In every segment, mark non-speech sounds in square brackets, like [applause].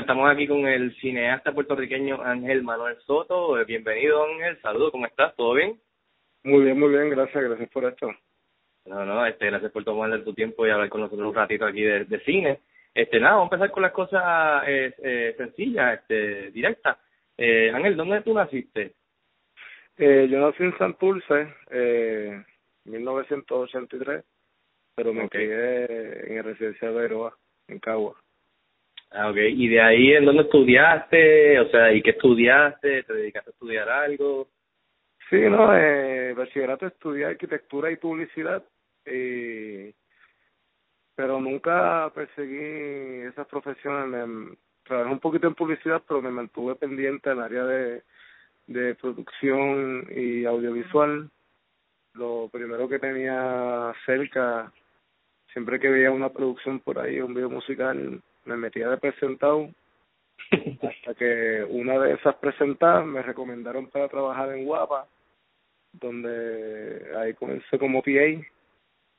Bueno, estamos aquí con el cineasta puertorriqueño Ángel Manuel Soto. Eh, Bienvenido, Ángel. Saludos, ¿cómo estás? ¿Todo bien? Muy bien, muy bien, gracias, gracias por esto. No, no, este, gracias por tomar tu tiempo y hablar con nosotros un ratito aquí de, de cine. Este, nada, vamos a empezar con las cosas eh, eh, sencillas, este, directas. Eh, Ángel, ¿dónde tú naciste? Eh, yo nací en Santurce, eh, 1983, pero me Ok. crié en el residencial de Aroa, en Cagua. Ah, ok. ¿Y de ahí en dónde estudiaste? O sea, ¿y qué estudiaste? ¿Te dedicaste a estudiar algo? Sí, no, eh, bachillerato estudié arquitectura y publicidad, y, pero nunca perseguí esas profesiones. Me, trabajé un poquito en publicidad, pero me mantuve pendiente en el área de, de producción y audiovisual. Lo primero que tenía cerca, siempre que veía una producción por ahí, un video musical, me metía de presentado hasta que una de esas presentadas me recomendaron para trabajar en Guapa, donde ahí comencé como PA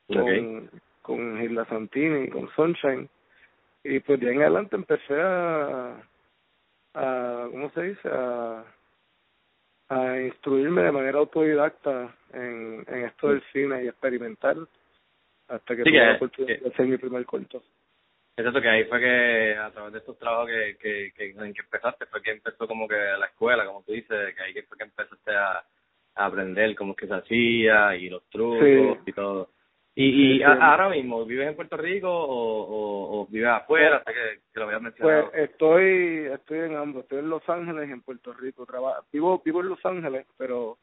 con, con Gilda Santini, con Sunshine, y pues de ahí en adelante empecé a, a ¿cómo se dice? A, a instruirme de manera autodidacta en, en esto del cine y experimentar hasta que Sí, tuve la oportunidad que- de hacer mi primer corto. Exacto, que ahí fue que a través de estos trabajos que, que, que en que empezaste, fue que empezó como que la escuela, como tú dices, que ahí fue que empezaste a, a aprender cómo es que se hacía y los trucos Sí. y todo. Y, y Sí, a- sí. ahora mismo, ¿vives en Puerto Rico o, o, o vives afuera? Hasta que, que lo habías mencionado. Pues estoy estoy en ambos, estoy en Los Ángeles y en Puerto Rico. Traba, vivo vivo en Los Ángeles, pero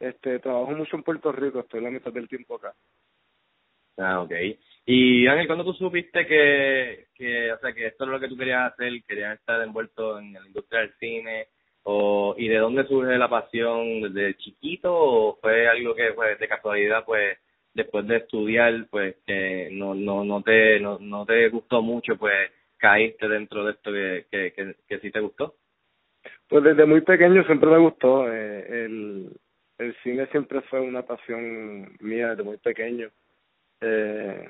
este trabajo mucho en Puerto Rico, estoy la mitad del tiempo acá. Ah, ok. Y Ángel, ¿cuándo tú supiste que, que, o sea, que esto es lo que tú querías hacer, querías estar envuelto en la industria del cine? O, ¿Y de dónde surge la pasión? ¿Desde chiquito o fue algo que, pues, de casualidad, pues, después de estudiar, pues, que no, no, no te, no, no te gustó mucho, pues, caíste dentro de esto que, que, que, que sí te gustó? Pues desde muy pequeño siempre me gustó, eh, el el cine siempre fue una pasión mía desde muy pequeño. Eh,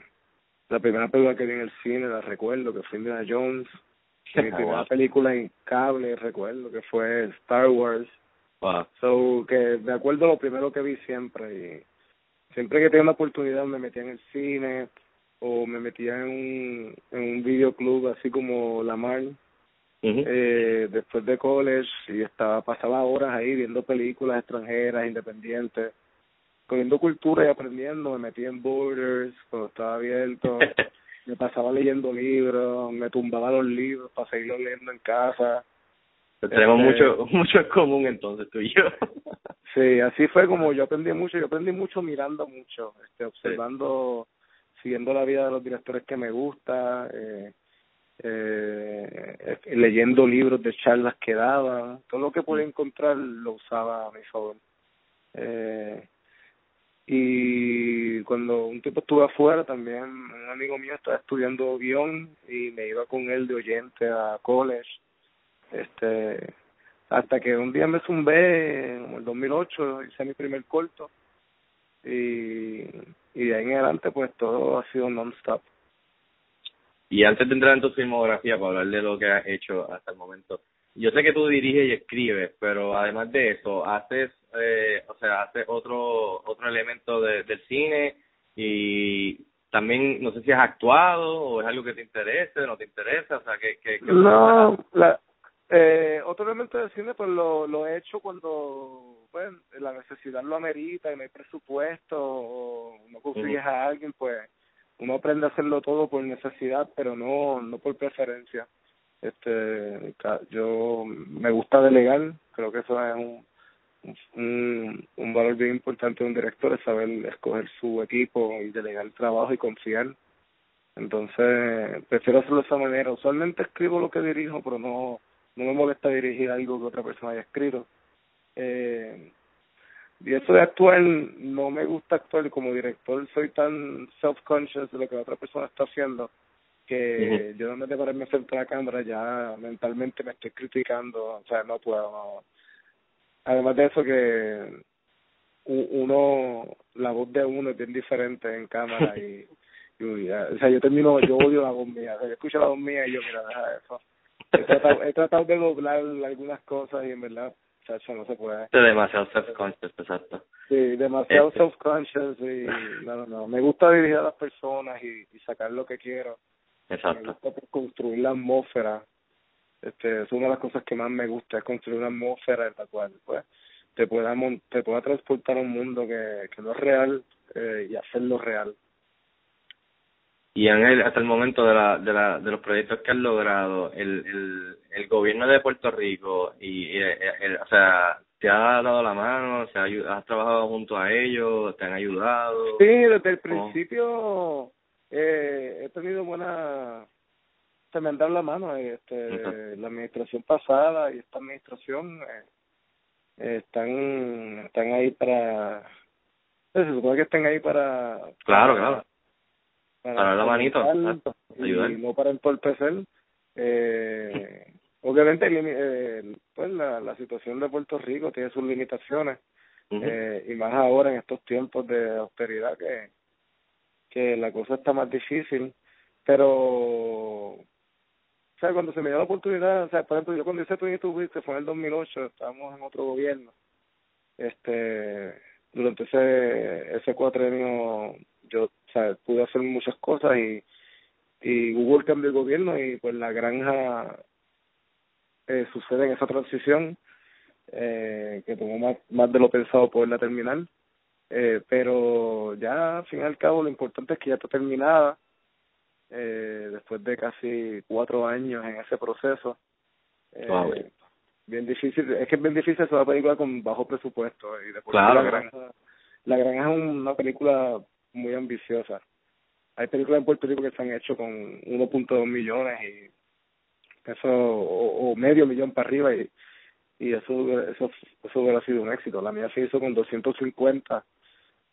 la primera película que vi en el cine la recuerdo que fue Indiana Jones. [laughs] Mi primera película en cable recuerdo que fue Star Wars. Wow. So, que me acuerdo lo primero que vi siempre y siempre que tenía una oportunidad me metía en el cine o me metía en un, en un videoclub así como Lamar Ujú. eh, después de college y estaba pasaba horas ahí viendo películas extranjeras independientes cogiendo cultura y aprendiendo me metí en Borders cuando estaba abierto [laughs] me pasaba leyendo libros me tumbaba los libros para seguirlos leyendo en casa Tenemos Este- mucho, [laughs] mucho en común entonces tú y yo. [laughs] Sí, así fue como yo aprendí mucho, yo aprendí mucho mirando mucho, este, observando, siguiendo la vida de los directores que me gusta, eh, eh, leyendo libros de charlas que daban, todo lo que podía encontrar lo usaba a mi favor. Eh, y cuando un tiempo estuve afuera también, un amigo mío estaba estudiando guion y me iba con él de oyente a college, este hasta que un día me zumbé en el 2008 hice mi primer corto y y de ahí en adelante pues todo ha sido non-stop. Y antes de entrar en tu filmografía para hablar de lo que has hecho hasta el momento, yo sé que tú diriges y escribes, pero además de eso, haces, eh, o sea, haces otro otro elemento de, del cine y también no sé si has actuado o es algo que te interese, no te interesa, o sea, que, que, que no la eh, otro elemento del cine pues lo lo he hecho cuando pues la necesidad lo amerita y no hay presupuesto o no consigues a alguien pues uno aprende a hacerlo todo por necesidad pero no no por preferencia este yo me gusta delegar creo que eso es un un, un valor bien importante de un director es saber escoger su equipo y delegar el trabajo y confiar. Entonces prefiero hacerlo de esa manera. Usualmente escribo lo que dirijo pero no no me molesta dirigir algo que otra persona haya escrito. Eh, y eso de actuar, no me gusta actuar como director, soy tan self-conscious de lo que la otra persona está haciendo que yo no me de pararme frente a la cámara ya mentalmente me estoy criticando, o sea, no puedo. no. Además de eso que uno, la voz de uno es bien diferente en cámara y, y, o sea, yo termino, yo odio la voz mía, o sea, yo escucho la voz mía y yo, mira, deja eso. He tratado, he tratado de doblar algunas cosas y en verdad, chacho, no se puede. Estoy demasiado self-conscious, exacto. Sí, demasiado Este. self-conscious y no, no, no. Me gusta dirigir a las personas y, y sacar lo que quiero. Me Exacto. gusta construir la atmósfera. Este, es una de las cosas que más me gusta, es construir una atmósfera en la cual pues te pueda, te pueda transportar a un mundo que, que no es real eh, y hacerlo real. Y Ángel, hasta el momento de, la, de, la, de los proyectos que has logrado, el, el, el gobierno de Puerto Rico, y, y, eh, el- o sea, ¿te ha dado la mano? ¿Se ha ¿Has trabajado junto a ellos? ¿Te han ayudado? Sí, desde el principio eh, he tenido buena... Se me han dado la mano. Este, Ujú. La administración pasada y esta administración eh, eh, están están ahí para... Se supone que estén ahí para... Claro, para- claro. Para dar la manito, exacto, y ayudar. no para entorpecer. Eh, obviamente, eh, pues la, la situación de Puerto Rico tiene sus limitaciones eh, y más ahora en estos tiempos de austeridad que, que la cosa está más difícil, pero o sea, cuando se me dio la oportunidad, o sea, por ejemplo, yo cuando hice Twin que fue en el 2008, estábamos en otro gobierno, este, durante ese, ese cuatrenio, yo, o sea, pude hacer muchas cosas y, y hubo el cambio de gobierno y pues la granja eh, sucede en esa transición eh, que tomó más, más de lo pensado poderla terminar. Eh, pero ya, al fin y al cabo, lo importante es que ya está terminada, eh, después de casi cuatro años en ese proceso. Eh, Wow. Bien difícil, es que es bien difícil hacer una película con bajo presupuesto. Y de por Claro, la, granja, la granja es una película muy ambiciosa. Hay películas en Puerto Rico que se han hecho con 1.2 millones y eso, o, o medio millón para arriba y y eso eso eso hubiera sido un éxito la mía se hizo con 250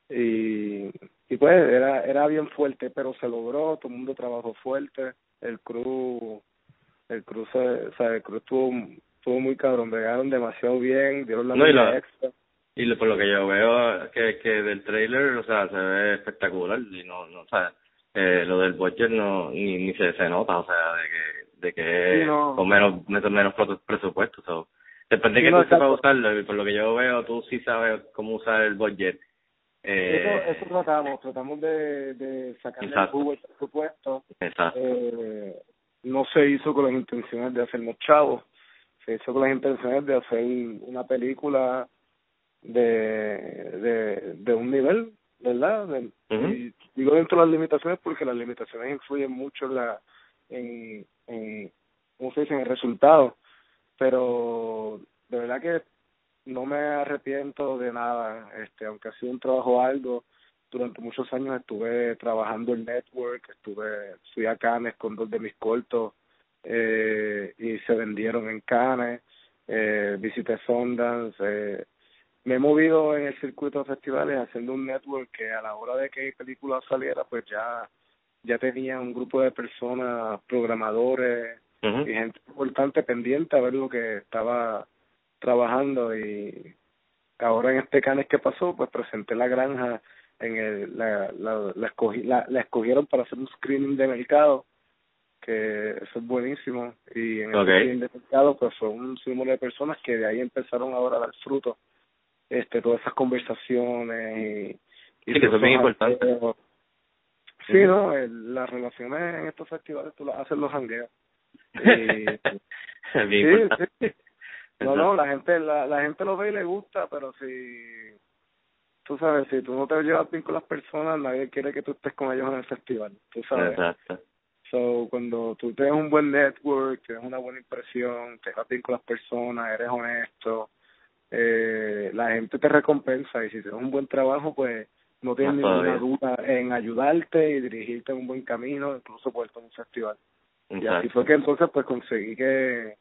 y y pues era era bien fuerte pero se logró todo el mundo trabajó fuerte el crew el crew se, o sea el crew estuvo estuvo muy cabrón bregaron demasiado bien dieron la No, y la- extra Y lo- por lo que yo veo que, que del trailer, o sea, se ve espectacular y no, no, o sea, eh, lo del budget no, ni, ni se, se nota, o sea, de que, de que Sí, no. con menos, menos, menos presupuesto, so. Depende de Sí, que no, tú sepas usarlo, y por lo que yo veo, tú sí sabes cómo usar el budget. Eh, eso eso tratamos tratamos de de sacarle el jugo al presupuesto Exacto. eh, no se hizo con las intenciones de hacernos chavos, se hizo con las intenciones de hacer una película de de, de un nivel, ¿verdad? De-. Y digo dentro de las limitaciones porque las limitaciones influyen mucho en la en, en ¿cómo se dice? en el resultado, pero de verdad que no me arrepiento de nada, este, aunque ha sido un trabajo algo, durante muchos años estuve trabajando en network, estuve, fui a Cannes con dos de mis cortos eh, y se vendieron en Cannes, eh, visité Sundance, eh, me he movido en el circuito de festivales haciendo un network que a la hora de que mi película saliera pues ya ya tenía un grupo de personas, programadores y gente importante pendiente a ver lo que estaba trabajando y ahora en este canes que pasó pues presenté la granja en el la la, la, escogí, la, la escogieron para hacer un screening de mercado que eso es buenísimo y en el screening de mercado pues fue un símbolo de personas que de ahí empezaron ahora a dar fruto este todas esas conversaciones y, y Sí, que eso es bien importante. sí no El- las relaciones en estos festivales tú las haces los jangueos [laughs] y bien sí, importante. sí. No, no, la gente, la, la gente lo ve y le gusta, pero si, tú sabes, si tú no te llevas bien con las personas, nadie quiere que tú estés con ellos en el festival, tú sabes. Exacto. So, cuando tú tienes un buen network, tienes una buena impresión, te llevas bien con las personas, eres honesto, eh, la gente te recompensa y si tienes un buen trabajo, pues no tienes ninguna duda en ayudarte y dirigirte en un buen camino, incluso puesto en un festival. Y así fue que entonces pues conseguí que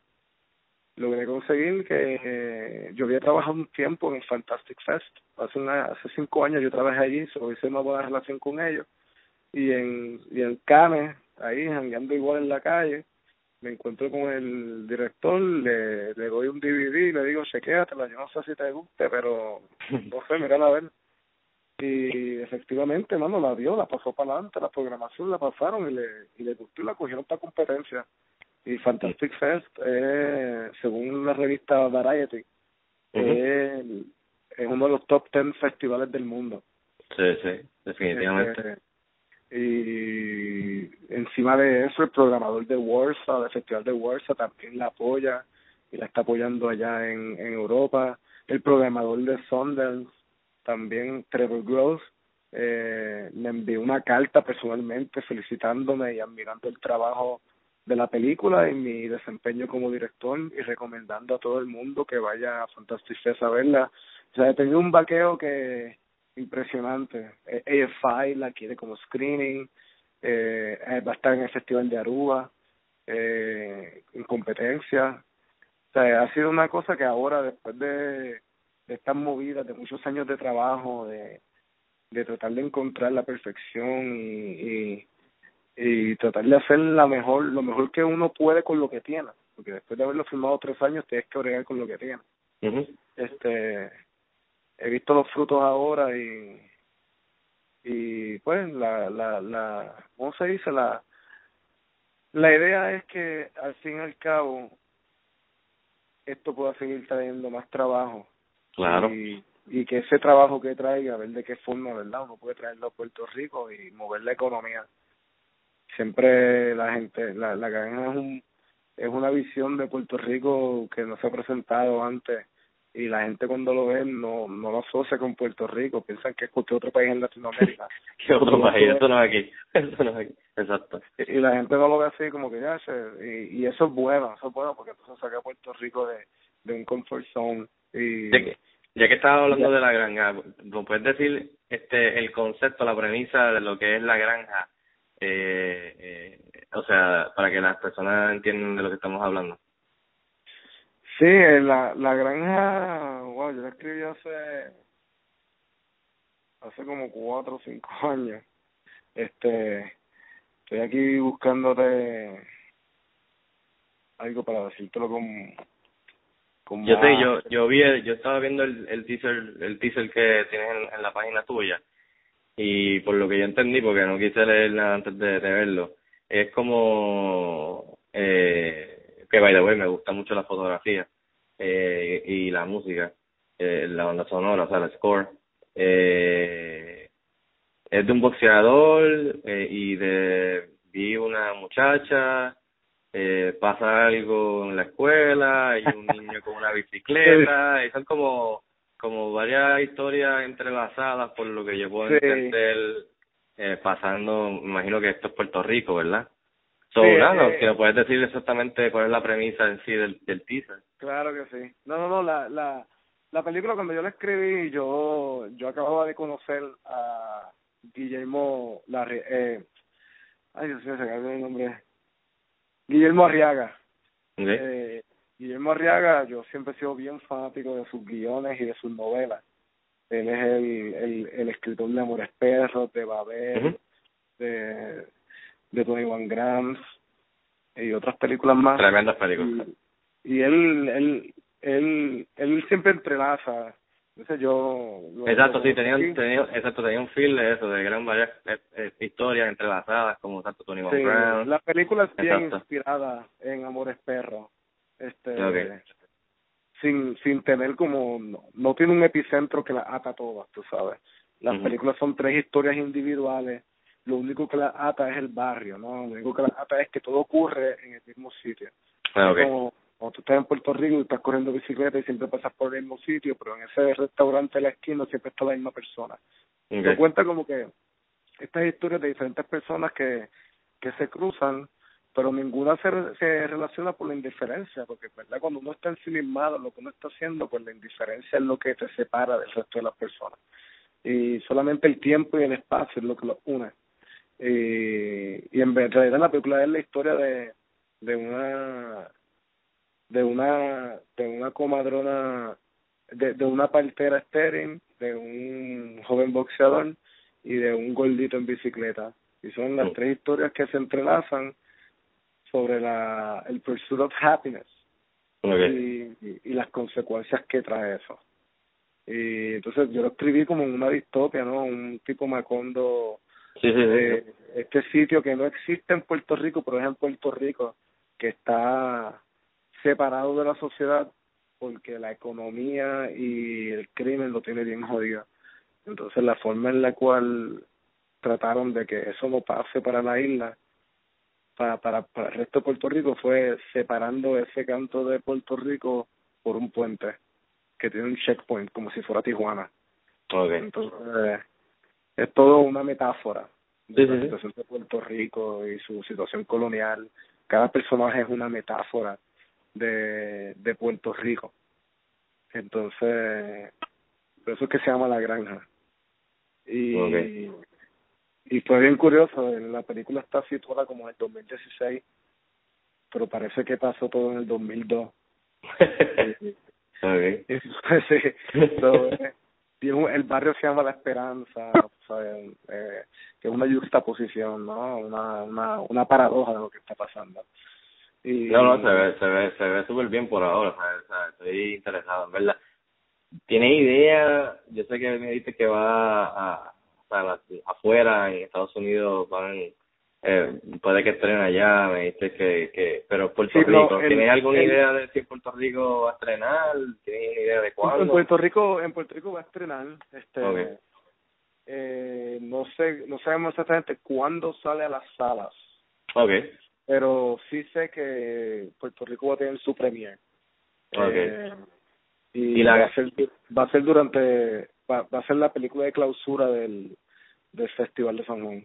logré conseguir que eh, yo había trabajado un tiempo en el Fantastic Fest. Hace una, hace cinco años yo trabajé allí, so hice una buena relación con ellos. Y en, y en Cannes, ahí, jangueando igual en la calle, me encuentro con el director, le, le doy un DVD y le digo, chequéatela, yo no sé si te guste, pero [laughs] no sé, mira a ver. Y efectivamente, mano, la vio, la pasó para adelante, la programación la pasaron y le, y le gustó y la cogieron para competencia. Y Fantastic Fest, eh, según la revista Variety, es, es uno de los top ten festivales del mundo. Sí, sí, definitivamente. Este, y encima de eso, el programador de Warsaw, del Festival de Warsaw, también la apoya y la está apoyando allá en, en Europa. El programador de Sundance, también Trevor Gross, eh, me envió una carta personalmente felicitándome y admirando el trabajo de la película y mi desempeño como director y recomendando a todo el mundo que vaya a Fantastic Fest a verla. O sea, he tenido un vaqueo que impresionante. Eh, AFI la quiere como screening, eh, va a estar en el Festival de Aruba, eh, en competencia. O sea, ha sido una cosa que ahora, después de, de estas movidas, de muchos años de trabajo, de, de tratar de encontrar la perfección y, y, y tratar de hacer la mejor, lo mejor que uno puede con lo que tiene, porque después de haberlo filmado tres años tienes que bregar con lo que tiene. Este, he visto los frutos ahora y y pues la la la cómo se dice la la idea es que al fin y al cabo esto pueda seguir trayendo más trabajo. Claro. Y, y que ese trabajo que traiga a ver de qué forma verdad uno puede traerlo a Puerto Rico y mover la economía siempre la gente la la granja es un es una visión de Puerto Rico que no se ha presentado antes y la gente cuando lo ve no no lo asocia con Puerto Rico, piensan que es cualquier otro país en Latinoamérica. [laughs] ¿Qué otro país? Eso no es aquí. [laughs] Eso no es aquí. Exacto. Y, la gente no lo ve así como que ya se, y, y eso es bueno, eso es bueno porque entonces saca a Puerto Rico de, de un comfort zone. Y, ya que, ya que estaba hablando de la granja, ¿me puedes decir este el concepto, la premisa de lo que es la granja? Eh, eh, o sea, para que las personas entiendan de lo que estamos hablando. Sí, la, la granja, wow, yo la escribí hace, hace como cuatro o cinco [laughs] años. Este, estoy aquí buscándote algo para decírtelo con, con yo sé, yo, yo vi, yo estaba viendo el, el teaser, el teaser que tienes en, en la página tuya y por lo que yo entendí, porque no quise leerla antes de, de verlo, es como eh que by the way me gusta mucho la fotografía eh, y la música, eh, la banda sonora, o sea, el score. Eh, es de un boxeador eh, y de vi una muchacha, eh, pasa algo en la escuela, y un niño con una [laughs] bicicleta, y son como como varias historias entrelazadas por lo que yo puedo Sí. entender eh, pasando, me imagino que esto es Puerto Rico, ¿verdad? So, Sí, nada, eh, que me puedes decir exactamente cuál es la premisa en sí del, del teaser. Claro que sí. No, no, no, la, la, la película cuando yo la escribí, yo, yo acababa de conocer a Guillermo Larri, eh, ay Dios mío, se el nombre. Guillermo Arriaga. Eh, Guillermo Arriaga, yo siempre he sido bien fanático de sus guiones y de sus novelas. Él es el, el, el escritor de Amores Perros, de Babel, Ujú. de, de Tony Van Grams y otras películas más. Tremendas películas. Y, y él, él, él, él siempre entrelaza. Entonces yo... Exacto, sí, tenía, un- tenía, exacto, tenía un feel de eso, de eran varias eh, eh, historias entrelazadas, como tanto Tony Von Sí, Brown. la película es bien Exacto. inspirada en Amores Perros. Este, sin, sin tener como, no, no tiene un epicentro que la ata todas, tú sabes. Las películas son tres historias individuales, lo único que la ata es el barrio, ¿no? Lo único que la ata es que todo ocurre en el mismo sitio. Ah, Es ok. como cuando tú estás en Puerto Rico y estás corriendo bicicleta y siempre pasas por el mismo sitio, pero en ese restaurante de la esquina siempre está la misma persona. Ok. Te cuenta como que estas historias de diferentes personas que, que se cruzan, pero ninguna se, se relaciona por la indiferencia, porque verdad cuando uno está ensimismado en lo que uno está haciendo, pues la indiferencia es lo que te separa del resto de las personas. Y solamente el tiempo y el espacio es lo que los une. Y, y en realidad la película es la historia de, de una de una de una comadrona de, de una partera estéril, de un joven boxeador y de un gordito en bicicleta. Y son las Mm. tres historias que se entrelazan sobre la el pursuit of happiness Okay. y, y, y las consecuencias que trae eso. Y entonces yo lo escribí como una distopia, ¿no? Un tipo Macondo, Sí, sí, sí. eh, este sitio que no existe en Puerto Rico, pero es en Puerto Rico, que está separado de la sociedad porque la economía y el crimen lo tiene bien jodido. Entonces la forma en la cual trataron de que eso no pase para la isla, para, para, para el resto de Puerto Rico, fue separando ese canto de Puerto Rico por un puente que tiene un checkpoint, como si fuera Tijuana. Okay. Entonces, es todo una metáfora de la situación de Puerto Rico y su situación colonial. Cada personaje es una metáfora de, de Puerto Rico. Entonces, por eso es que se llama La Granja. Y. y fue bien curioso, la película está situada como en el 2016, pero parece que pasó todo en el 2002. [laughs] okay. Sí, so, eh, el barrio se llama La Esperanza, ¿sabes? Eh, que es una juxtaposición, ¿no? Una, una, una paradoja de lo que está pasando. Y, No, no, se ve, se ve, se ve súper bien por ahora, ¿sabes? Estoy interesado, en verdad. ¿Tienes idea? Yo sé que me dijiste que va a, afuera, en Estados Unidos, van, eh, puede que estrenen allá, me dijiste que, que, pero Puerto Sí, Rico, el- ¿tienes alguna el- idea de si Puerto Rico va a estrenar? ¿Tienes idea de En cuándo? Puerto Rico, en Puerto Rico va a estrenar, este, eh, no sé, no sabemos exactamente cuándo sale a las salas, Okay, pero sí sé que Puerto Rico va a tener su premier. Ok. Eh, y, Y la- va a ser va a ser durante va, va a ser la película de clausura del del Festival de San Juan.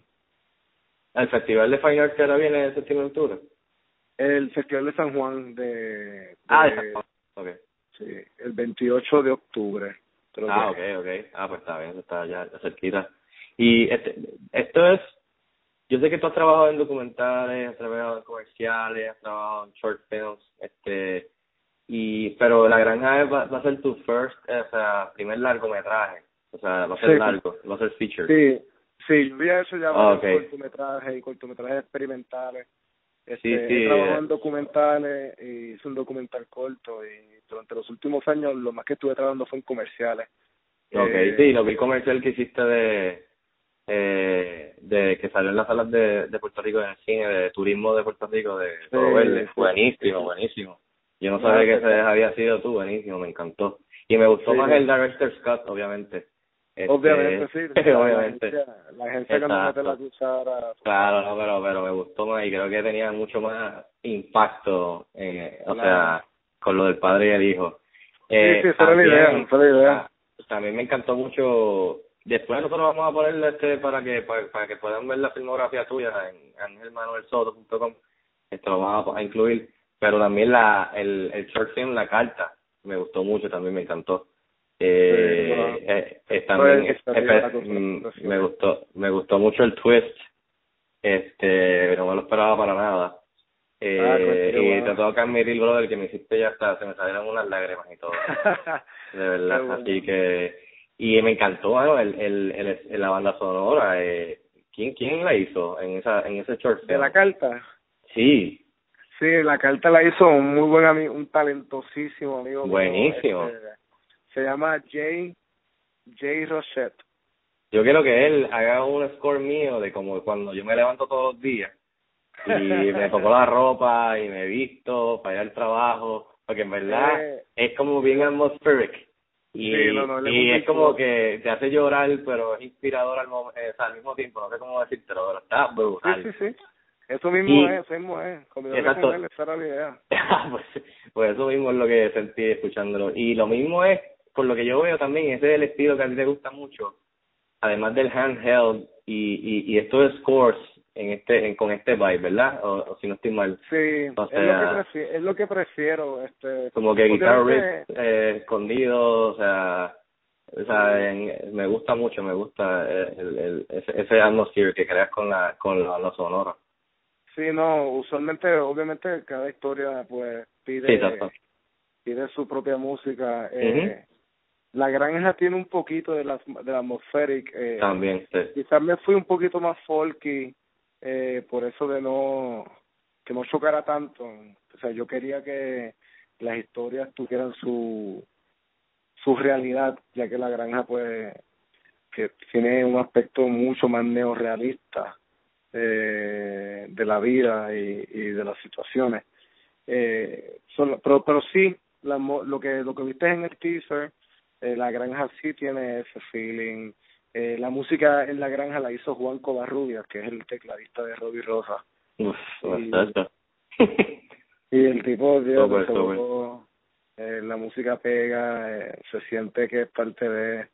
¿el Festival de Fine Arts que ahora viene en septiembre octubre? El Festival de San Juan de, de- Ah, de San Juan. okay. sí, el 28 de octubre. Ah, que- ok, ok. Ah, pues está bien, está ya cerquita. Y este, esto es, yo sé que tú has trabajado en documentales, has trabajado en comerciales, has trabajado en short films, este, y, pero La Granja va, va a ser tu first, eh, o sea, primer largometraje, o sea, va a ser Sí. largo, va a ser feature. Sí, sí, yo había hecho ya ok. cortometrajes y cortometrajes experimentales. Este, Sí, sí, he trabajado eh. en documentales y hice un documental corto y durante los últimos años lo más que estuve trabajando fue en comerciales. Ok, Eh, sí, lo vi el comercial que hiciste de, eh, de que salió en las salas de, de Puerto Rico en el cine, de turismo de Puerto Rico, de todo verde. buenísimo, buenísimo. Yo no sabía que ese había sido tú, buenísimo, me encantó. Y me gustó Sí, más sí. el Director Scott, obviamente. Este, Obviamente sí. [laughs] obviamente. La agencia, la que nos mete la cuchara. Claro, no, pero, pero me gustó más y creo que tenía mucho más impacto, eh, o Claro. sea, con lo del padre y el hijo. Eh, sí, esa era la también- idea, era la idea. También me encantó mucho después nosotros vamos a ponerle este para que para, para que puedan ver la filmografía tuya en angelmanuelsoto.com esto lo vamos a, a incluir pero también la el, el short film la carta me gustó mucho también me encantó eh, Sí, bueno. eh, eh, también es- es- mm, me gustó me gustó mucho el twist este no me lo esperaba para nada eh, Ah, y bueno. te tengo que admitir brother que me hiciste ya hasta se me salieron unas lágrimas y todo [laughs] de verdad bueno. así que y me encantó bueno, el, el, el, el- la banda sonora eh, quién quién la hizo en esa en ese short De film? la carta. sí Sí, la carta la hizo un muy buen amigo, un talentosísimo amigo. mío, Buenísimo. este, se llama Jay, Jay Rochette. yo quiero que él haga un score mío de como cuando yo me levanto todos los días y [laughs] me pongo la ropa y me visto para ir al trabajo porque en verdad Eh. es como bien atmospheric y, Sí, no, no, y es como que te hace llorar pero es inspirador al, eh, o sea, al mismo tiempo no sé cómo decírtelo pero está brutal Sí, sí, sí. Eso mismo Y- es, eso mismo es. Exacto. él, esa era la idea. [laughs] pues, pues eso mismo es lo que sentí escuchándolo. Y lo mismo es, por lo que yo veo también, ese es el estilo que a ti te gusta mucho, además del handheld y, y, y esto de scores en este, en, con este vibe, ¿verdad? O, o si no estoy mal. Sí, es, lo que prefiero, es lo que prefiero. Este, Como que guitar obviamente- riff eh, escondido, o sea, o sea en- me gusta mucho, me gusta el, el, ese, ese atmosphere que creas con la, con la, la sonora. Sí, no, usualmente, obviamente, cada historia, pues, pide, Sí, pide su propia música. Eh, La granja tiene un poquito de la, de la atmospheric. Eh, También, sí. quizás me fui un poquito más folky, eh, por eso de no, que no chocara tanto. O sea, yo quería que las historias tuvieran su, su realidad, ya que la granja, pues, que tiene un aspecto mucho más neorrealista eh, de la vida y, y de las situaciones. Eh, solo, pero, pero sí, la, lo que lo que viste en el teaser, eh, la granja sí tiene ese feeling. Eh, la música en la granja la hizo Juan Covarrubias, que es el tecladista de Robbie Rosa. Uf. [laughs] Y el tipo, seguro, eh, la música pega, eh, se siente que es parte de...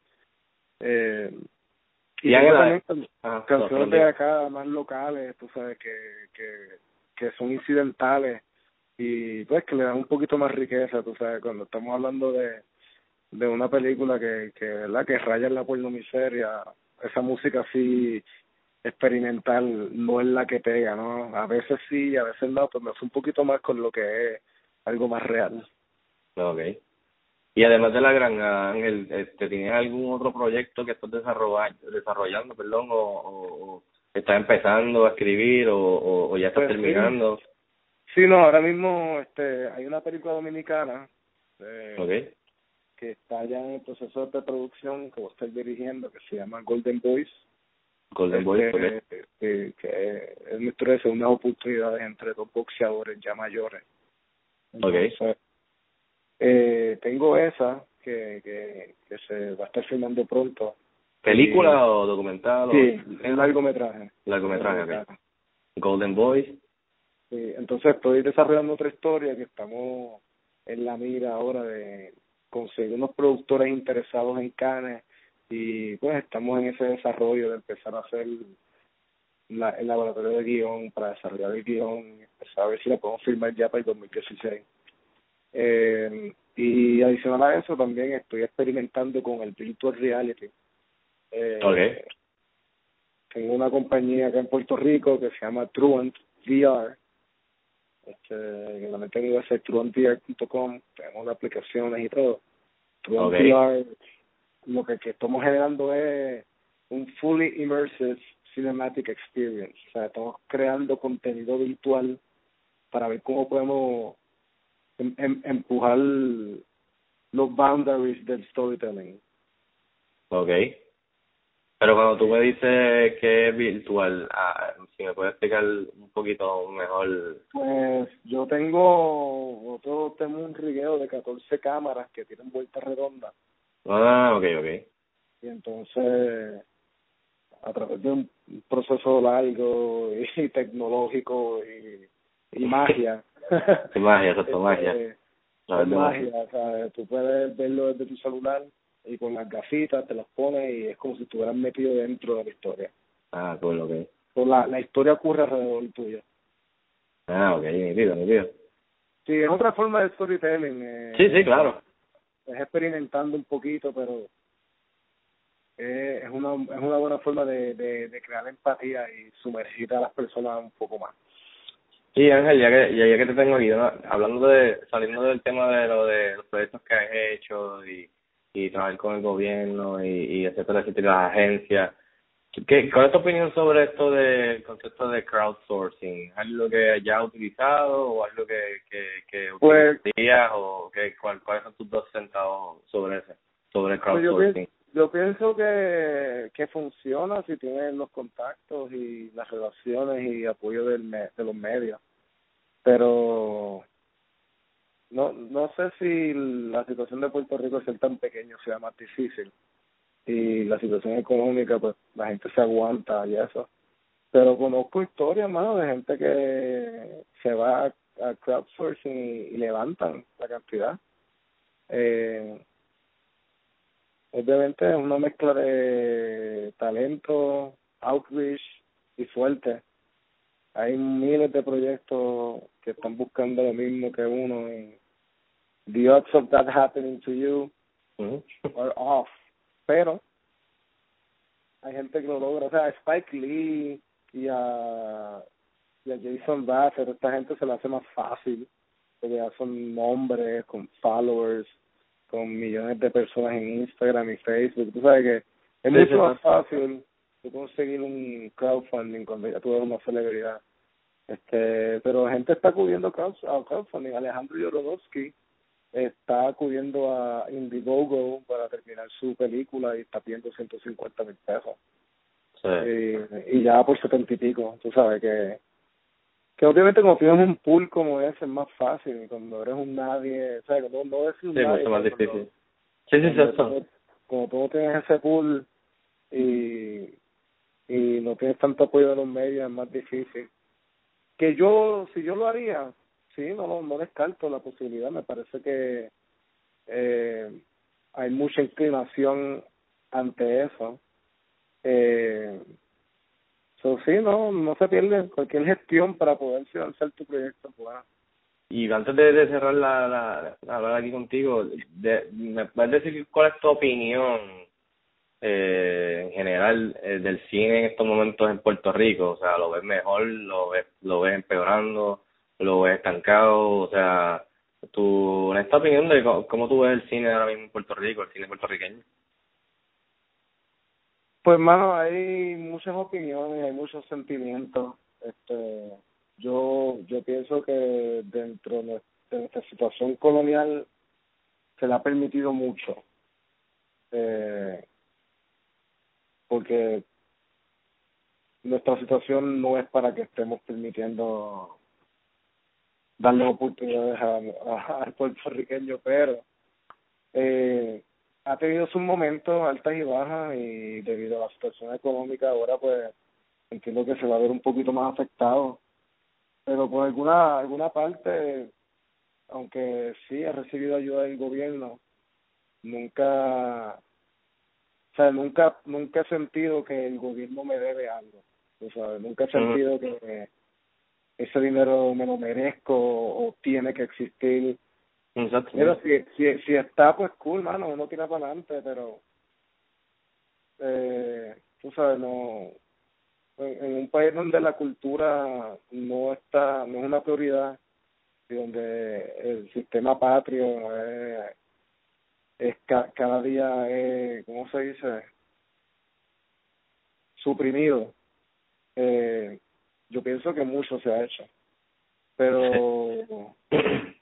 Eh, Y y Ángela- también Ajá, canciones de acá más locales, tú sabes, que, que, que son incidentales y pues que le dan un poquito más riqueza, tú sabes, cuando estamos hablando de de una película que, que verdad que raya en la pornomiseria, esa música así experimental no es la que pega, ¿no? A veces sí, a veces no, pues me fue un poquito más con lo que es algo más real. Ok. Y además de la granja, Ángel, este, ¿tienes algún otro proyecto que estás desarrollando, desarrollando perdón, o, o, o estás empezando a escribir o, o, o ya estás Pues terminando? Sí, no, ahora mismo este hay una película dominicana eh, Ok. que está ya en el proceso de preproducción que voy a estar dirigiendo, que se llama Golden Boys. Golden Boy, ok. Este, que, que es de segundas oportunidades entre dos boxeadores ya mayores. Ok. Entonces, eh, tengo esa que, que, que se va a estar filmando pronto. ¿Película o documental? Sí, o... es largometraje. Largometraje, ok. Golden Boys. Sí, entonces estoy desarrollando otra historia que estamos en la mira ahora de conseguir unos productores interesados en Cannes y pues estamos en ese desarrollo de empezar a hacer la, el laboratorio de guion para desarrollar el guion y empezar a ver si la podemos filmar ya para el 2016. Eh, y adicional a eso también estoy experimentando con el virtual reality. Eh. Tengo una compañía acá en Puerto Rico que se llama Truant VR. Este, que la meten en ser truantvr.com. Tenemos las aplicaciones y todo. Truant. VR, lo que, que estamos generando es un fully immersive cinematic experience. O sea, estamos creando contenido virtual para ver cómo podemos em- em- empujar los boundaries del storytelling. Ok. Pero cuando tú me dices que es virtual, ah, si me puedes explicar un poquito mejor. Pues yo tengo otro tengo un rigueo de 14 cámaras que tienen vuelta redonda Ah, ok, ok. y entonces a través de un proceso largo y [laughs] tecnológico y, y magia. Sí, magia, magia. Este, A ver, es de magia, o sea, tú puedes verlo desde tu celular y con las gafitas te las pones y es como si estuvieras metido dentro de la historia. Ah, cool, ok. So, la, la historia ocurre alrededor tuyo. Ah, ok, nítido, nítido. Sí, es otra forma de storytelling. Eh, Sí, sí, claro. Es experimentando un poquito, pero eh, es una es una buena forma de, de, de crear empatía y sumergir a las personas un poco más. Sí, Ángel, ya que, ya, ya que te tengo aquí, ¿no? hablando de, saliendo del tema de lo de los proyectos que has hecho y, y trabajar con el gobierno y, y etcétera, etcétera, las agencias, ¿qué, ¿cuál es tu opinión sobre esto del concepto de crowdsourcing? ¿Es algo que ya has utilizado o algo que, que, que Pues- utilizarías o qué, cuál, cuáles son tus dos centavos sobre ese, sobre el Pues yo, pienso, que, que funciona si tienes los contactos y las relaciones y apoyo del de los medios. Pero no no sé si la situación de Puerto Rico ser tan pequeño sea más difícil. Y la situación económica pues la gente se aguanta y eso. Pero conozco historias mano de gente que se va a, a crowdsourcing y, y levantan la cantidad. Eh, obviamente es una mezcla de talento outreach y suerte hay miles de proyectos que están buscando lo mismo que uno y the odds of that happening to you are off. Pero hay gente que lo logra. O sea a Spike Lee y a y a Jason Bassett, esta gente se le hace más fácil, porque ya son nombres, con followers, con millones de personas en Instagram y Facebook. Tú sabes que es Sí, mucho más fácil tú conseguir un crowdfunding cuando ya tú eres una celebridad. Este, pero gente está acudiendo a crowdfunding. Alejandro Yorodowski está acudiendo a Indiegogo para terminar su película y está pidiendo 150 mil pesos. Sí. Y, y ya por setenta y pico, tú sabes que que obviamente cuando tienes un pool como ese es más fácil cuando eres un nadie, o sea, no, no es un Sí, nadie, mucho más difícil. Sí, sí, cuando cierto. tú- Cuando no tienes ese pool y, y no tienes tanto apoyo de los medios es más difícil. Que yo, si yo lo haría, sí, no, no descarto la posibilidad, me parece que eh, hay mucha inclinación ante eso. Eh, so, sí, no, no se pierde cualquier gestión para poder financiar tu proyecto. pues. Y antes de, cerrar la, la, la hablar aquí contigo, de, ¿me puedes decir cuál es tu opinión eh, en general eh, del cine en estos momentos en Puerto Rico? O sea, ¿lo ves mejor? ¿Lo ves, lo ves empeorando? ¿Lo ves estancado? O sea, tu honesta opinión de cómo, cómo tú ves el cine ahora mismo en Puerto Rico, el cine puertorriqueño. Pues, mano, hay muchas opiniones, hay muchos sentimientos. Este, yo, yo pienso que dentro de nuestra, situación colonial se le ha permitido mucho. Eh, porque nuestra situación no es para que estemos permitiendo darle oportunidades a- al puertorriqueño, pero eh, ha tenido sus momentos altas y bajas y debido a la situación económica ahora pues entiendo que se va a ver un poquito más afectado. Pero por alguna alguna parte aunque sí ha recibido ayuda del gobierno nunca o sea nunca nunca he sentido que el gobierno me debe algo tú sabes. Nunca he sentido que ese dinero me lo merezco o tiene que existir Exacto. Mira, si, si, si está, pues cool, mano, uno tira para adelante, pero eh, tú sabes, no en, en un país donde la cultura no está, no es una prioridad y donde el sistema patrio es, es ca- cada día es, ¿cómo se dice? suprimido. Eh, yo pienso que mucho se ha hecho, pero [laughs]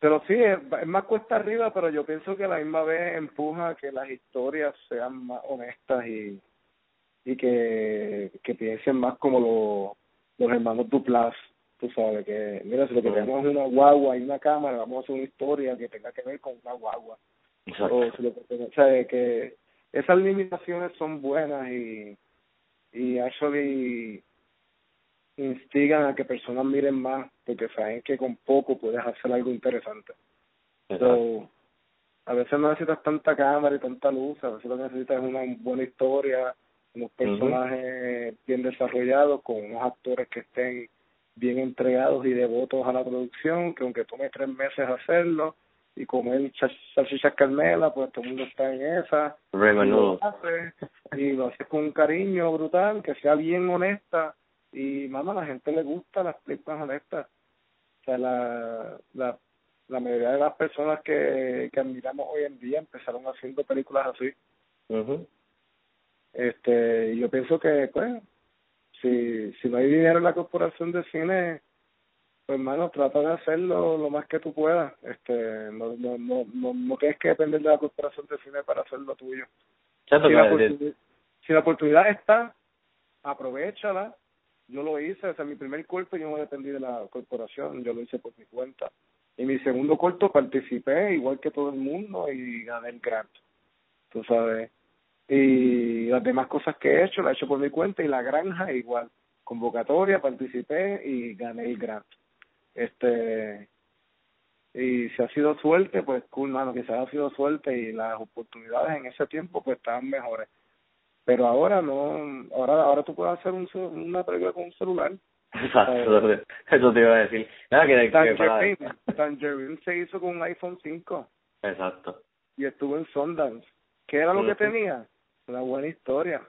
pero sí, es, es más cuesta arriba, pero yo pienso que a la misma vez empuja a que las historias sean más honestas y, y que, que piensen más como lo- los hermanos Duplas, tú sabes, que mira, si lo que tenemos es una guagua y una cámara, vamos a hacer una historia que tenga que ver con una guagua. Exacto. O, si lo que tenemos- o sea, que esas limitaciones son buenas y, y actually instigan a que personas miren más porque saben que con poco puedes hacer algo interesante. So, a veces no necesitas tanta cámara y tanta luz, a veces lo que necesitas es una buena historia, unos personajes bien desarrollados, con unos actores que estén bien entregados y devotos a la producción, que aunque tome tres meses hacerlo y comer cha- salchichas carmela, pues todo el mundo está en esa. Raymond Y lo Noodles. hace, y lo hace con un cariño brutal, que sea bien honesta. Y, mamá, a la gente le gusta las películas honestas. O sea, la, la, la mayoría de las personas que, que admiramos hoy en día empezaron haciendo películas así. Este, yo pienso que, pues, si, si no hay dinero en la corporación de cine, pues, hermano, trata de hacerlo lo más que tú puedas. Este, no, no, no, no, no tienes que depender de la corporación de cine para hacer lo tuyo. Si la, si la oportunidad está, aprovechala. Yo lo hice, o sea, mi primer corto yo no dependí de la corporación, yo lo hice por mi cuenta. Y mi segundo corto participé igual que todo el mundo y gané el grant, tú sabes. Y las demás cosas que he hecho las he hecho por mi cuenta y la granja igual. Convocatoria, participé y gané el grant. Este, y si ha sido suerte, pues cool, mano, quizás ha sido suerte y las oportunidades en ese tiempo pues estaban mejores. Pero ahora no, ahora ahora tú puedes hacer un, una película con un celular. Exacto, eso te iba a decir. Nada, que, que para... Tangerine, Tangerine se hizo con un iPhone 5 Exacto. y estuvo en Sundance. ¿Qué era lo que tenía? Una buena historia.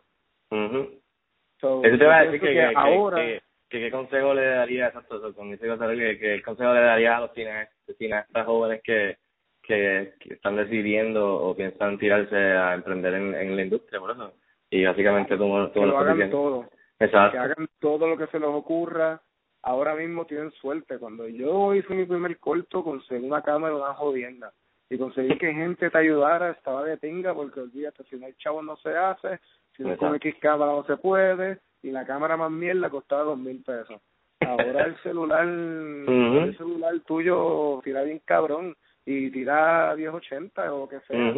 So, Eso te iba a decir que, que, que- ahora que- que qué consejo le daría, exacto, eso, con ese consejo, que, que consejo le daría a los cineastas, cineastas jóvenes que, que, que están decidiendo o piensan tirarse a emprender en, en la industria, por eso. Y básicamente tú, tú que lo hagan diciendo. todo. Exacto. que hagan todo lo que se les ocurra. Ahora mismo tienen suerte. Cuando yo hice mi primer corto, conseguí una cámara, una jodienda. Y conseguí que gente te ayudara, estaba de pinga, porque olvídate, si no hay chavo no se hace, si no con. X cámara no se puede, y la cámara más mierda costaba dos mil pesos. Ahora el [laughs] celular, el celular tuyo tira bien cabrón, y tira 1080 o que sea.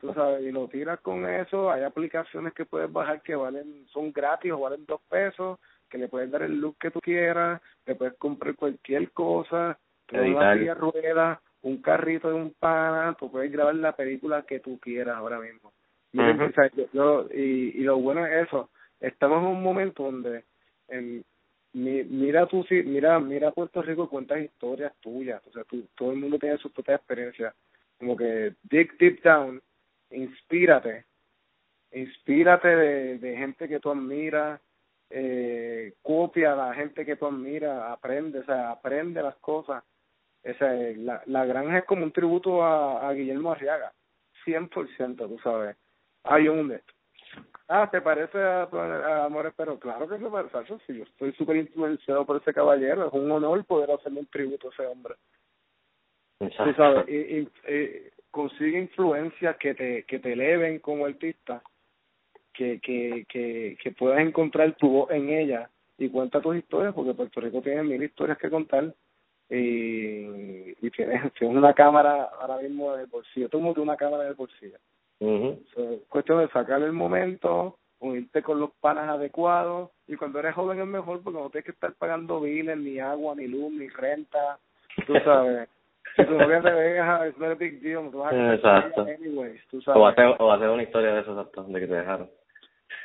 Tú sabes, y lo tiras con eso, hay aplicaciones que puedes bajar que valen, son gratis o valen dos pesos, que le puedes dar el look que tú quieras, le puedes comprar cualquier cosa, una silla de ruedas, un carrito de un pana, tú puedes grabar la película que tú quieras ahora mismo. O sea, yo- yo- y, y lo bueno es eso, estamos en un momento donde en, mi- mira tú mira mira Puerto Rico y cuentas historias tuyas o sea tú, todo el mundo tiene sus propias experiencias como que dig deep down inspírate inspírate de, de gente que tú admiras eh, copia a la gente que tú admiras aprende o sea aprende las cosas o sea, la, la granja es como un tributo a, a Guillermo Arriaga 100% tú sabes hay un Ah, ¿te parece a, a Amores? Pero claro que se parece. Sacho, sí, yo estoy súper influenciado por ese caballero. Es un honor poder hacerle un tributo a ese hombre. Exacto. sabes, y, y, y consigue influencias que te, que te eleven como artista, que, que, que, que puedas encontrar tu voz en ella y cuenta tus historias, porque Puerto Rico tiene mil historias que contar y, y tienes, [laughs] tienes una cámara ahora mismo el bolsillo. Mundo tiene una cámara el bolsillo. Ujú. So, es cuestión de sacar el momento, unirte con los panas adecuados y cuando eres joven es mejor porque no tienes que estar pagando biles, ni agua, ni luz, ni renta, tú [laughs] sabes. Si tu novia te deja, es no big deal, tú vas a Exacto. O hacer, o hacer una historia de eso, exacto, de que te dejaron.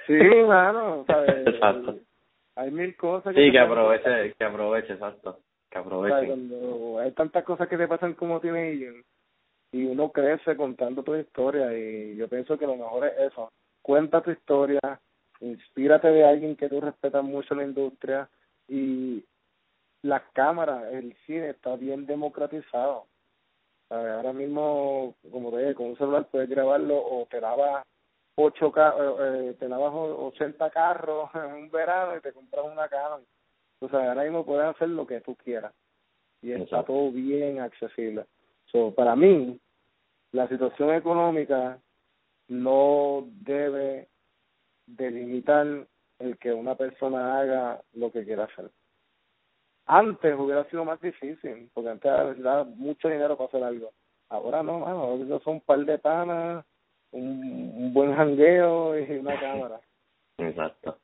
Sí, mano, ¿sabes? [laughs] Exacto. Hay mil cosas Sí, te que aproveche, que aproveche, exacto. Que. Cuando hay tantas cosas que te pasan como teenager y uno crece contando tu historia y yo pienso que lo mejor es eso. Cuenta tu historia, inspírate de alguien que tú respetas mucho en la industria y las cámaras, el cine está bien democratizado. Ahora mismo, como te dije, con un celular puedes grabarlo o te lavas ocho ca eh, te lavas o- 80 carros [laughs] en un verano y te compras una Canon. O sea, ahora mismo puedes hacer lo que tú quieras y está Exacto. todo bien accesible. So, para mí, la situación económica no debe delimitar el que una persona haga lo que quiera hacer. Antes hubiera sido más difícil, porque antes necesitaba mucho dinero para hacer algo. Ahora no, mano, ahora son un par de panas, un, un buen jangueo y una [laughs] cámara. Exacto.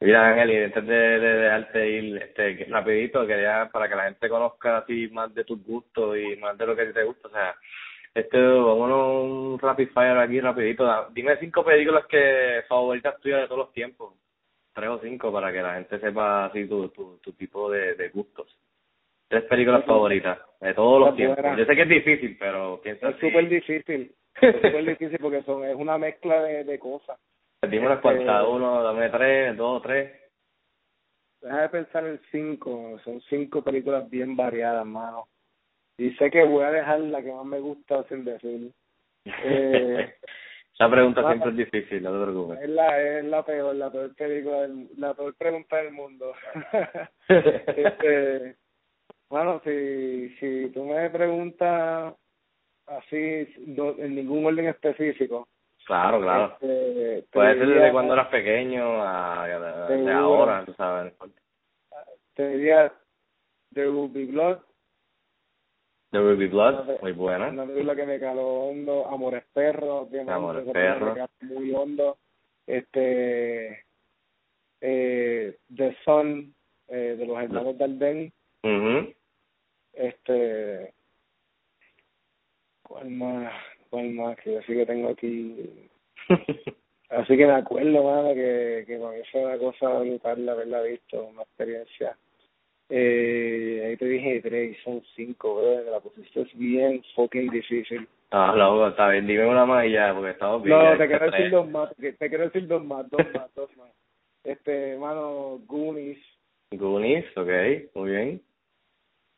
Mira, Ángel, y antes de, de dejarte ir, este, rapidito, quería, para que la gente conozca así más de tus gustos y más de lo que te gusta, o sea, este, vámonos un rapid fire aquí rapidito. Dime cinco películas que favoritas tuyas de todos los tiempos. Tres o cinco para que la gente sepa así tu, tu, tu tipo de, de gustos. Tres películas favoritas de todos los Pues tiempos. Yo sé que es difícil, pero piensa Es súper difícil, es súper difícil porque son es una mezcla de, de cosas. Dime unas Este- cuantas, uno, dame tres, dos, tres. Deja de pensar en cinco, son cinco películas bien variadas, mano. Y sé que voy a dejar la que más me gusta sin decir. [laughs] Eh, Esa pregunta siempre es difícil, no te preocupes. es la es la peor, la peor película, del, la peor pregunta del mundo. [laughs] este, bueno, si si tú me preguntas así no, en ningún orden específico, Claro, claro. este, te Puede ser desde cuando eras pequeño a, a- de ahora, tú sabes. te diría The Ruby Blood, The Ruby Blood, Una pe- muy buena. una película que me caló hondo, Amores Perros, Amores Perros. muy hondo, este, eh, The Sun, eh, de los hermanos Dardenne, mhm este, ¿cuál más? ¿Cuál más? Que yo sí que tengo aquí, [laughs] así que me acuerdo, mano, que, que mí fue una cosa brutal haberla visto, una experiencia. Eh, ahí te dije tres, son cinco, bro, la posición es bien fucking difícil. ah, loco, está bien. Dime una más y ya, porque estamos bien. No, te quiero decir dos más, te te quiero decir dos más, dos más, dos más. Este, mano, Goonies, Goonies, ok, muy bien.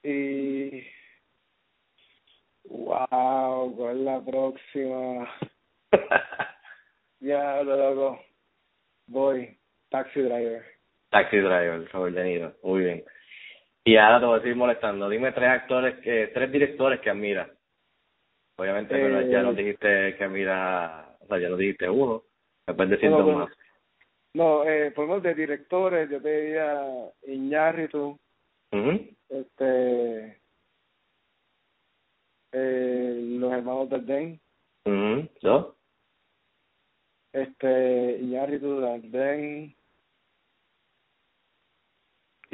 Y. Wow, ¿cuál es la próxima? [laughs] ya, lo loco. Voy. Taxi Driver. Taxi Driver, Robert De Niro, muy bien. Y ahora te voy a seguir molestando. Dime tres actores, que tres directores que admiras. Obviamente, pero Eh, ya nos dijiste que admiras, o sea, ya nos dijiste uno. Me puedes decir No, dos más. No, eh, ponemos de directores, yo te diría Iñárritu, este, eh, los hermanos Dardenne, Ujú. ¿Dos? este, Iñárritu, Dardenne,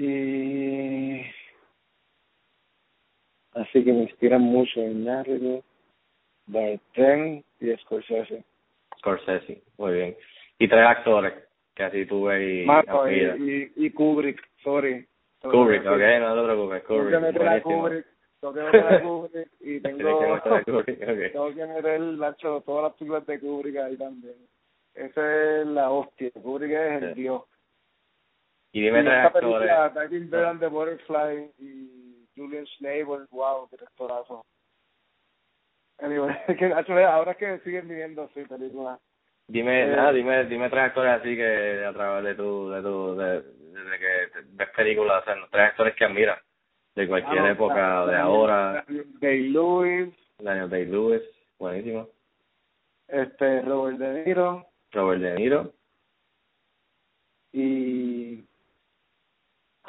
y así que me inspiran mucho Iñárritu, Dardenne y Scorsese. Scorsese, muy bien. Y tres actores que así tuve y Marco y, admiras. y, y Kubrick, sorry. Kubrick, ok, no te preocupes, Tengo que Kubrick, meter a buenísimo. Kubrick, tengo que meter a [laughs] Kubrick y tengo... que meter a Kubrick. [laughs] Tengo que meter, Nacho, todas las películas de Kubrick ahí también. Esa es la hostia. Kubrick es el Sí. dios. Y dime tres actores. Diving Bell and the Butterfly y Julian Schnabel, wow. Anyway, [laughs] que, Nacho, vea, ahora es que siguen viviendo así películas. Dime, Eh, nada, dime, dime tres actores así que a través de tu, de tu, de, desde que ves películas, o sea, tres actores que admiras, de cualquier Ah, época, de ahora, Day-Lewis, Daniel Day-Lewis, buenísimo, este, Robert De Niro Robert De Niro, y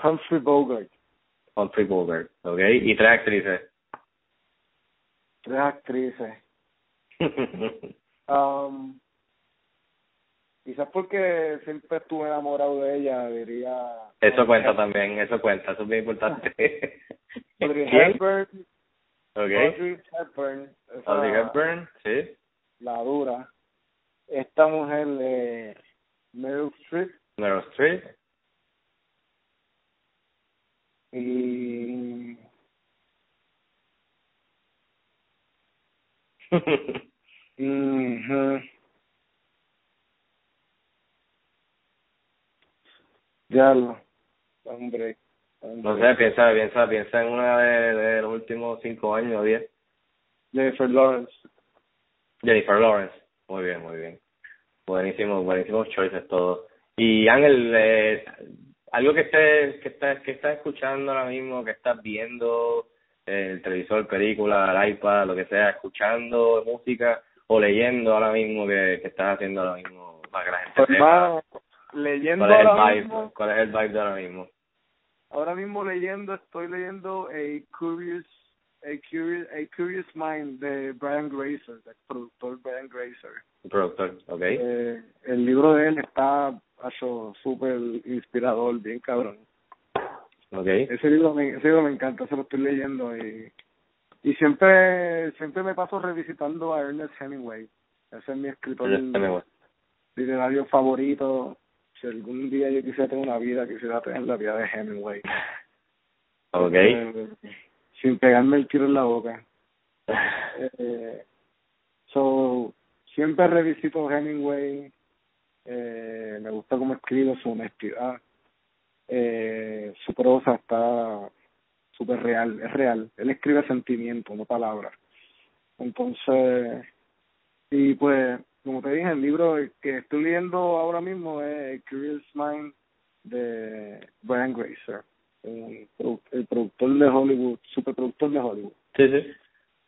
Humphrey Bogart. Humphrey Bogart, ¿ok? Y tres actrices. Tres actrices. [laughs] Um, quizás porque siempre estuve enamorado de ella, diría. eso cuenta también, eso cuenta, eso es bien importante. [laughs] Audrey. Hepburn. ¿Ok? Audrey Hepburn. Audrey Hepburn, sí, La dura. Esta mujer de Meryl Streep Meryl Streep, y. [laughs] Ujú. Ya lo. Hombre. no sé, piensa, piensa, piensa en una de, de los últimos cinco años, diez. Jennifer Lawrence. Jennifer Lawrence. Muy bien, muy bien. Buenísimo, buenísimos choices todos. Y Ángel, eh, algo que estés, que estás, que estás escuchando ahora mismo, que estás viendo, eh, el televisor, película, el iPad, lo que sea, escuchando música o leyendo ahora mismo que, que estás haciendo ahora mismo para que la gente Pues, hermano, leyendo cuál es el ahora vibe, mismo, cuál es el vibe de ahora mismo. ahora mismo leyendo, estoy leyendo A Curious, A Curious, A Curious Mind de Brian Grazer, del productor Brian Grazer. El productor, ¿ok? Eh, el libro de él está hecho súper inspirador, bien cabrón. ¿Ok? Ese libro, me, ese libro me encanta, se lo estoy leyendo y y siempre siempre me paso revisitando a Ernest Hemingway. Ese es mi escritor literario favorito. Si algún día yo quisiera tener una vida, quisiera tener la vida de Hemingway. ¿Ok? Eh, sin pegarme el tiro en la boca. [laughs] Eh, so, siempre revisito Hemingway. Eh, me gusta cómo escribe, su honestidad. Eh, su prosa está súper real, es real. Él escribe sentimientos, no palabras. Entonces, y pues, como te dije, el libro que estoy leyendo ahora mismo es Curious Mind de Brian Grazer, el, produ- el productor de Hollywood, superproductor de Hollywood. Sí, sí.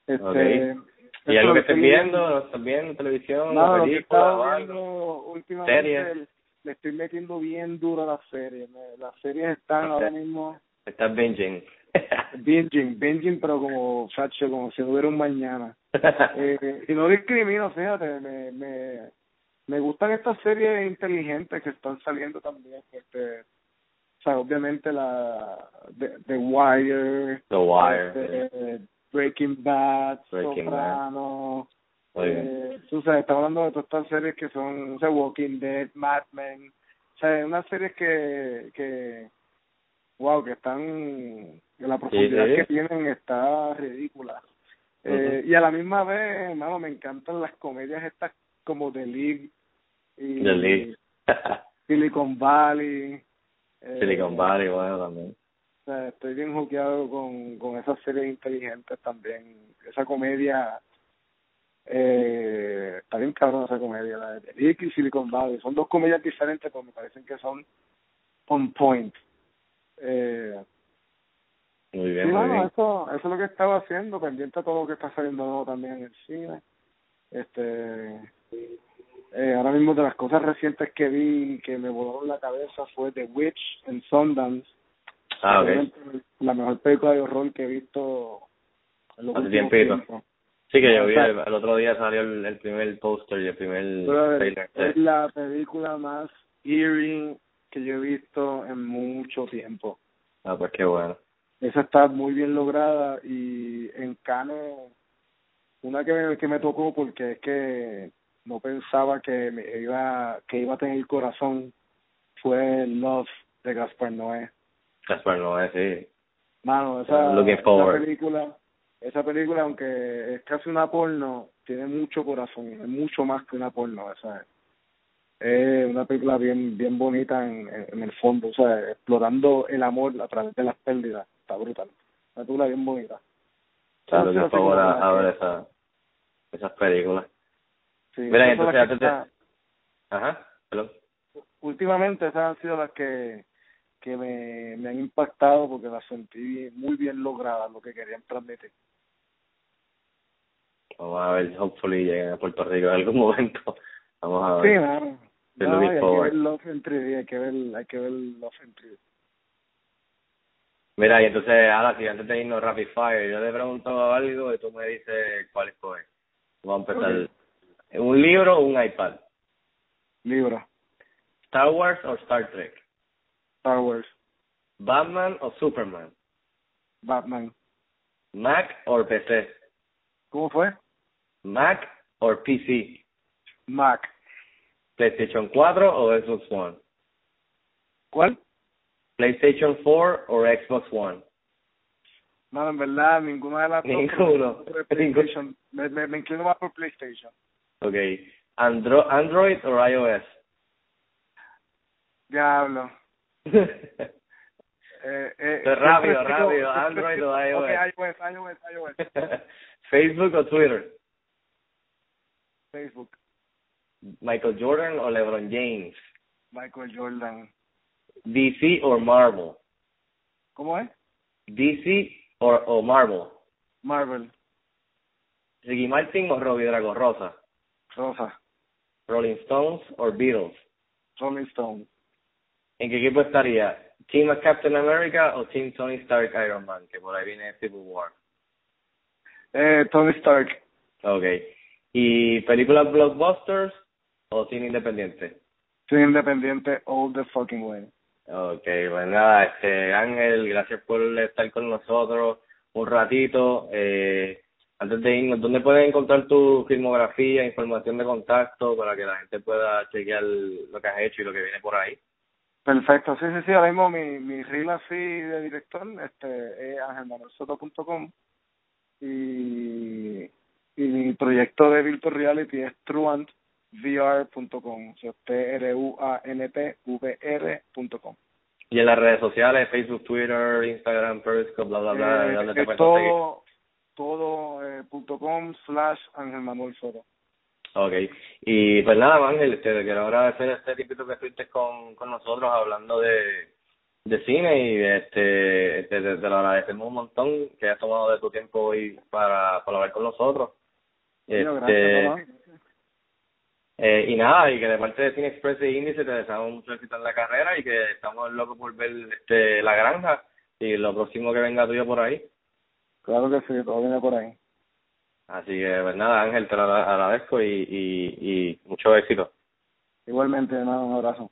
Este. ¿Y algo que estés viendo? ¿Lo estás viendo? ¿Televisión? Nada, lo que algo? viendo últimamente, le estoy metiendo bien duro a las series. Las series están ahora mismo Estás binging. [laughs] binging, binging, pero como, chacho, como si no hubiera un mañana. [laughs] Eh, y no discrimino, fíjate, me, me, me gustan estas series inteligentes que están saliendo también. Este, o sea, obviamente la The, The Wire, The Wire. este, Breaking Bad, Breaking Bad. Soprano. Bien. Eh, tú sabes, estamos hablando de todas estas series que son, o sea, Walking Dead, Mad Men, o sea, unas series que, que, wow, que están, la profundidad sí. que tienen está ridícula. Eh, y a la misma vez, hermano, me encantan las comedias estas como The League y The League. Silicon Valley. [laughs] Eh, Silicon Valley, bueno, también. O sea, estoy bien juqueado con, con esas series inteligentes también. Esa comedia, eh, está bien cabrón esa comedia, la de Rick y Silicon Valley. Son dos comedias diferentes, pero me parecen que son on point. Eh, Muy bueno, bien. eso, eso es lo que estaba haciendo, pendiente a todo lo que está saliendo nuevo también en el cine. Este, eh, ahora mismo de las cosas recientes que vi que me volaron la cabeza fue The Witch en Sundance. Ah, ok. Obviamente, La mejor película de horror que he visto en los Hace tiempito. tiempos. Sí, que yo O vi, el, el otro día salió el, el primer póster y el primer trailer. es la película más eerie que yo he visto en mucho tiempo. Ah, pues qué bueno. Esa está muy bien lograda y en Cannes, una que me, que me tocó porque es que no pensaba que me iba que iba a tener corazón fue Love de Gaspar Noé. Gaspar Noé, sí. Mano, esa, esa película, esa película aunque es casi una porno, tiene mucho corazón, es mucho más que una porno, sea, es una película bien bien bonita en, en el fondo, o sea, explorando el amor a través de las pérdidas, está brutal, una película bien bonita. O sea, Esas looking son así forward como a, que- ver esa, esas películas. sí, Mira, entonces que antes está- Ajá, perdón. últimamente esas han sido las que que me, me han impactado porque las sentí muy bien logradas lo que querían transmitir. Vamos a ver, hopefully lleguen a Puerto Rico en algún momento. [laughs] Vamos a Sí, ver. mano. Estoy No, hay que ver Love en 3D, hay que ver, hay que ver Love en 3D. Mira, y entonces, ahora sí, antes de irnos rapid fire, yo te pregunto algo y tú me dices cuál escoges. Vamos a empezar. ¿Un libro o un iPad? Libro, ¿Star Wars o Star Trek? Star Wars, ¿Batman o Superman? Batman. ¿Mac o PC? ¿Cómo fue? ¿Mac o PC? Mac. ¿PlayStation 4 o Xbox One? ¿Cuál? ¿PlayStation 4 o Xbox One? No, en verdad, ninguna de las. Ninguno. PlayStation. Me, me, me inclino más por PlayStation. Ok. Andro ¿Android o iOS? Diablo. Eh, eh, rápido, rápido, Android o iOS. [laughs] Ok, iOS, iOS, iOS. [laughs] ¿Facebook o Twitter? Facebook, ¿Michael Jordan o LeBron James? Michael Jordan. ¿DC o Marvel? ¿Cómo es? ¿DC o, o Marvel? Marvel, ¿Ricky Martin o Robbie Drago Rosa? Rosa, ¿Rolling Stones o Beatles? Rolling Stone. ¿En qué equipo estaría? ¿Team Captain America o Team Tony Stark Iron Man? Que por ahí viene Civil War. Eh, Tony Stark, Ok. ¿Y películas blockbusters o cine independiente? soy independiente all the fucking way. Ok, pues nada, este, Ángel, gracias por estar con nosotros un ratito. Eh, antes de irnos, ¿dónde pueden encontrar tu filmografía, información de contacto para que la gente pueda chequear lo que has hecho y lo que viene por ahí? Perfecto, sí, sí, sí, ahora mismo mi, mi reel así de director este, es angelmanuelsoto.com y, y mi proyecto de virtual reality es truantvr.com, o sea, T-R-U-A-N-T-V-R.com. Y en las redes sociales, Facebook, Twitter, Instagram, Periscope, bla, bla, bla, Eh, ¿dónde te todo, todo eh, punto com slash Ángel Manuel Soto. Ok, y pues nada, Ángel, este, te quiero agradecer este tiempito que estuviste con, con nosotros hablando de, de cine y este, este te, te lo agradecemos un montón que hayas tomado de tu tiempo hoy para, para hablar con nosotros. Este, gracias, eh, y nada, y que de parte de Cine Express y Índice te deseamos mucho éxito en la carrera y que estamos locos por ver este, la granja y lo próximo que venga tuyo por ahí. Claro que sí, todo viene por ahí. Así que, pues nada, Ángel, te lo agradezco y, y, y mucho éxito. Igualmente, nada, un abrazo.